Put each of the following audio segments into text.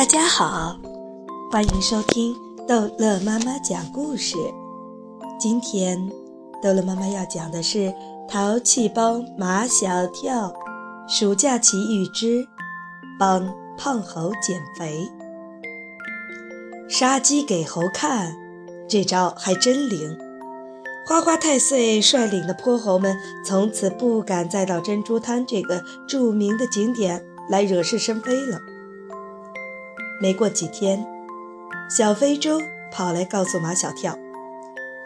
大家好，欢迎收听逗乐妈妈讲故事。今天逗乐妈妈要讲的是《淘气包马小跳暑假奇遇之帮胖猴减肥》。杀鸡给猴看，这招还真灵。花花太岁率领的泼猴们从此不敢再到珍珠滩这个著名的景点来惹是生非了。没过几天，小非洲跑来告诉马小跳，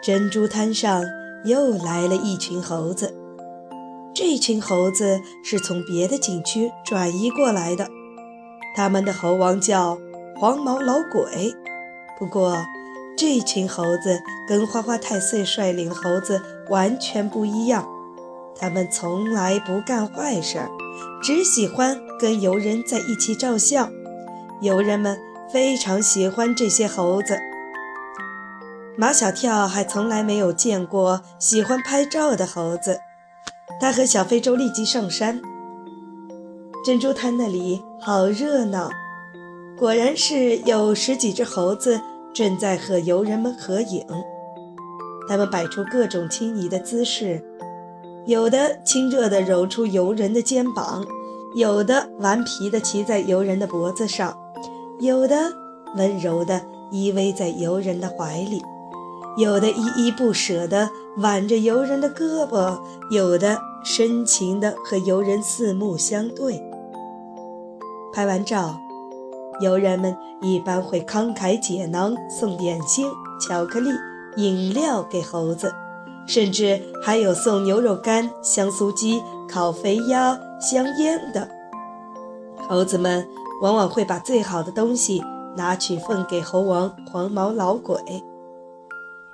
珍珠滩上又来了一群猴子。这群猴子是从别的景区转移过来的，他们的猴王叫黄毛老鬼。不过，这群猴子跟花花太岁率领猴子完全不一样，他们从来不干坏事儿，只喜欢跟游人在一起照相。游人们非常喜欢这些猴子。马小跳还从来没有见过喜欢拍照的猴子。他和小非洲立即上山。珍珠滩那里好热闹，果然是有十几只猴子正在和游人们合影。他们摆出各种亲昵的姿势，有的亲热地揉出游人的肩膀，有的顽皮地骑在游人的脖子上。有的温柔地依偎在游人的怀里，有的依依不舍地挽着游人的胳膊，有的深情地和游人四目相对。拍完照，游人们一般会慷慨解囊，送点心、巧克力、饮料给猴子，甚至还有送牛肉干、香酥鸡、烤肥鸭、香烟的。猴子们。往往会把最好的东西拿去奉给猴王黄毛老鬼。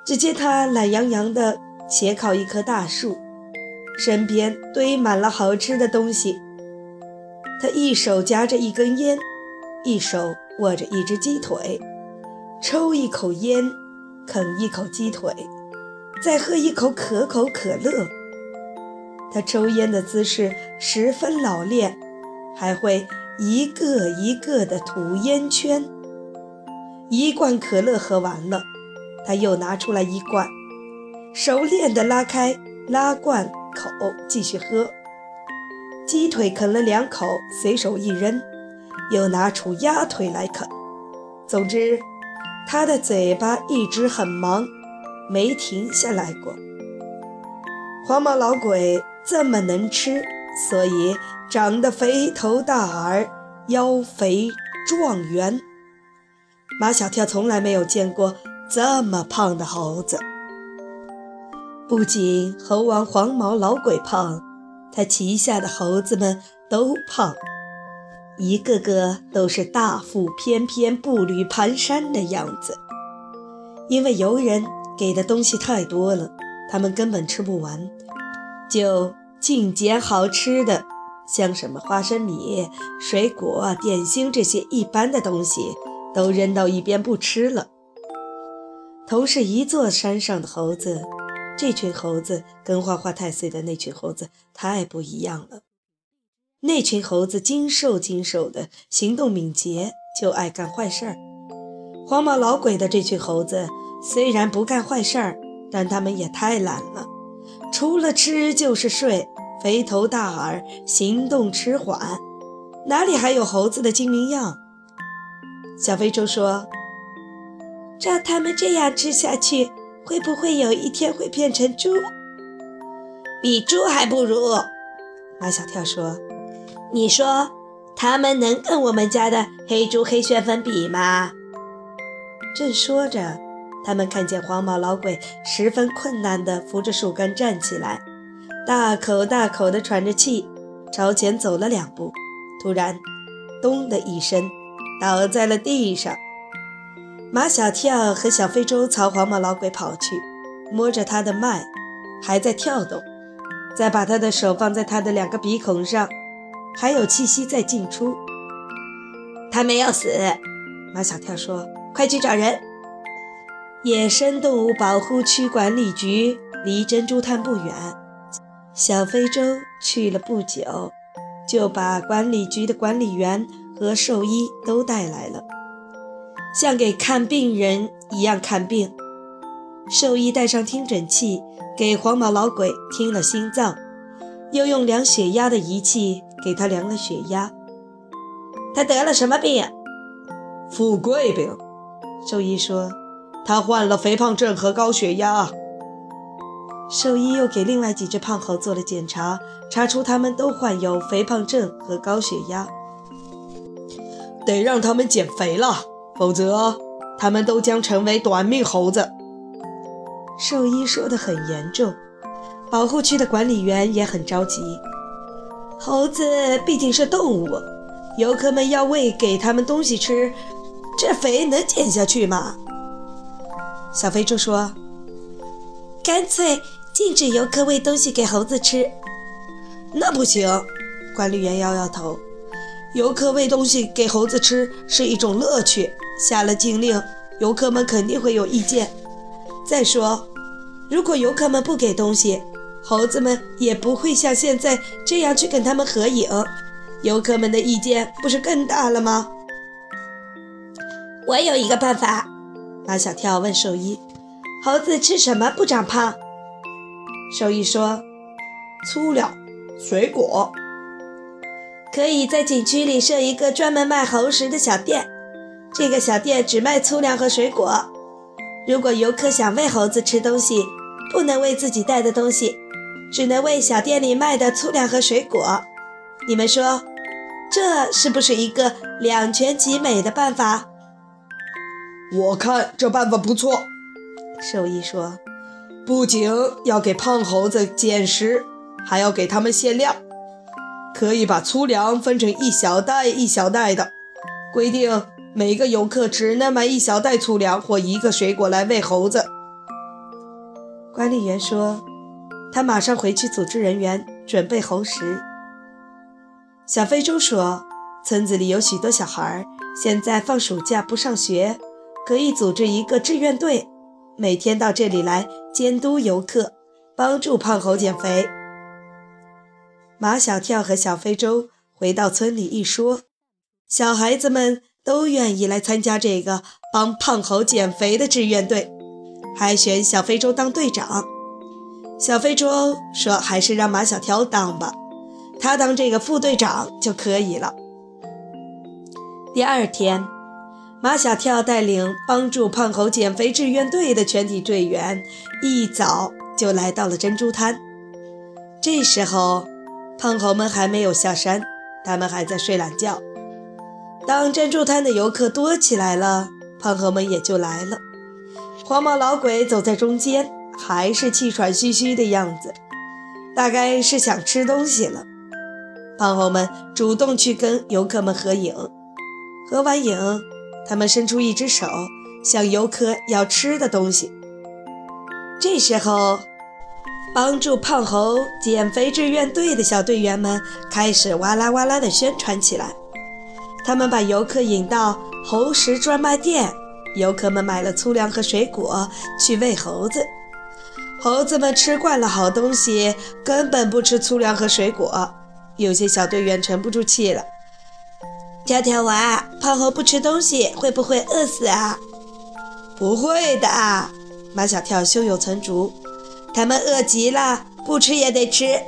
只见他懒洋洋地斜靠一棵大树，身边堆满了好吃的东西。他一手夹着一根烟，一手握着一只鸡腿，抽一口烟，啃一口鸡腿，再喝一口可口可乐。他抽烟的姿势十分老练，还会。一个一个的吐烟圈，一罐可乐喝完了，他又拿出来一罐，熟练地拉开拉罐口继续喝。鸡腿啃了两口，随手一扔，又拿出鸭腿来啃。总之，他的嘴巴一直很忙，没停下来过。黄毛老鬼这么能吃。所以长得肥头大耳、腰肥壮圆。马小跳从来没有见过这么胖的猴子。不仅猴王黄毛老鬼胖，他旗下的猴子们都胖，一个个都是大腹翩翩、步履蹒跚的样子。因为游人给的东西太多了，他们根本吃不完，就。净捡好吃的，像什么花生米、水果、点心这些一般的东西，都扔到一边不吃了。同是一座山上的猴子，这群猴子跟花花太岁的那群猴子太不一样了。那群猴子精瘦精瘦的，行动敏捷，就爱干坏事儿。黄毛老鬼的这群猴子虽然不干坏事儿，但他们也太懒了。除了吃就是睡，肥头大耳，行动迟缓，哪里还有猴子的精明样？小非洲说：“照他们这样吃下去，会不会有一天会变成猪？比猪还不如。”马小跳说：“你说他们能跟我们家的黑猪黑旋风比吗？”正说着。他们看见黄毛老鬼十分困难地扶着树干站起来，大口大口地喘着气，朝前走了两步，突然，咚的一声，倒在了地上。马小跳和小非洲朝黄毛老鬼跑去，摸着他的脉，还在跳动，再把他的手放在他的两个鼻孔上，还有气息在进出。他没有死，马小跳说：“快去找人。”野生动物保护区管理局离珍珠滩不远，小非洲去了不久，就把管理局的管理员和兽医都带来了，像给看病人一样看病。兽医带上听诊器，给黄毛老鬼听了心脏，又用量血压的仪器给他量了血压。他得了什么病？富贵病。兽医说，他患了肥胖症和高血压。兽医又给另外几只胖猴做了检查，查出他们都患有肥胖症和高血压，得让他们减肥了，否则他们都将成为短命猴子。兽医说的很严重，保护区的管理员也很着急。猴子毕竟是动物，游客们要喂给他们东西吃，这肥能减下去吗？小肥猪说：“干脆。”禁止游客喂东西给猴子吃，那不行。管理员摇摇头。游客喂东西给猴子吃是一种乐趣，下了禁令，游客们肯定会有意见。再说，如果游客们不给东西，猴子们也不会像现在这样去跟他们合影，游客们的意见不是更大了吗？我有一个办法。马小跳问兽医：“猴子吃什么不长胖？”兽医说：“粗粮、水果，可以在景区里设一个专门卖猴食的小店。这个小店只卖粗粮和水果。如果游客想喂猴子吃东西，不能喂自己带的东西，只能喂小店里卖的粗粮和水果。你们说，这是不是一个两全其美的办法？”我看这办法不错。兽医说。不仅要给胖猴子减食，还要给他们限量。可以把粗粮分成一小袋一小袋的，规定每个游客只能买一小袋粗粮或一个水果来喂猴子。管理员说，他马上回去组织人员准备猴食。小非洲说，村子里有许多小孩，现在放暑假不上学，可以组织一个志愿队。每天到这里来监督游客，帮助胖猴减肥。马小跳和小非洲回到村里一说，小孩子们都愿意来参加这个帮胖猴减肥的志愿队，还选小非洲当队长。小非洲说：“还是让马小跳当吧，他当这个副队长就可以了。”第二天。马小跳带领帮助胖猴减肥志愿队的全体队员，一早就来到了珍珠滩。这时候，胖猴们还没有下山，他们还在睡懒觉。当珍珠滩的游客多起来了，胖猴们也就来了。黄毛老鬼走在中间，还是气喘吁吁的样子，大概是想吃东西了。胖猴们主动去跟游客们合影，合完影。他们伸出一只手，向游客要吃的东西。这时候，帮助胖猴减肥志愿队的小队员们开始哇啦哇啦地宣传起来。他们把游客引到猴食专卖店，游客们买了粗粮和水果去喂猴子。猴子们吃惯了好东西，根本不吃粗粮和水果。有些小队员沉不住气了。条条娃，胖猴不吃东西会不会饿死啊？不会的，马小跳胸有成竹。他们饿极了，不吃也得吃。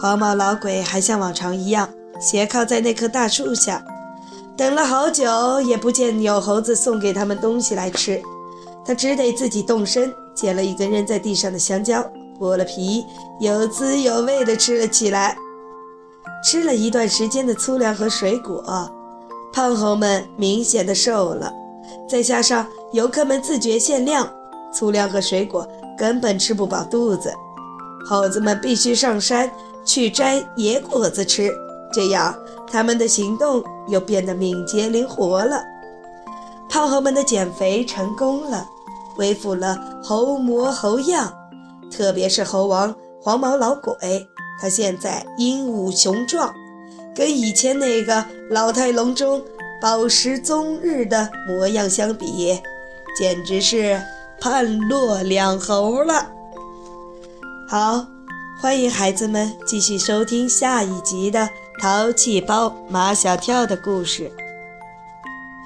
黄毛老鬼还像往常一样斜靠在那棵大树下，等了好久也不见有猴子送给他们东西来吃，他只得自己动身捡了一根扔在地上的香蕉，剥了皮，有滋有味地吃了起来。吃了一段时间的粗粮和水果，胖猴们明显的瘦了。再加上游客们自觉限量，粗粮和水果根本吃不饱肚子。猴子们必须上山去摘野果子吃，这样他们的行动又变得敏捷灵活了。胖猴们的减肥成功了，恢复了猴模猴样，特别是猴王黄毛老鬼。他现在英武雄壮，跟以前那个老态龙钟、饱食终日的模样相比，简直是判若两猴了。好，欢迎孩子们继续收听下一集的《淘气包马小跳的故事。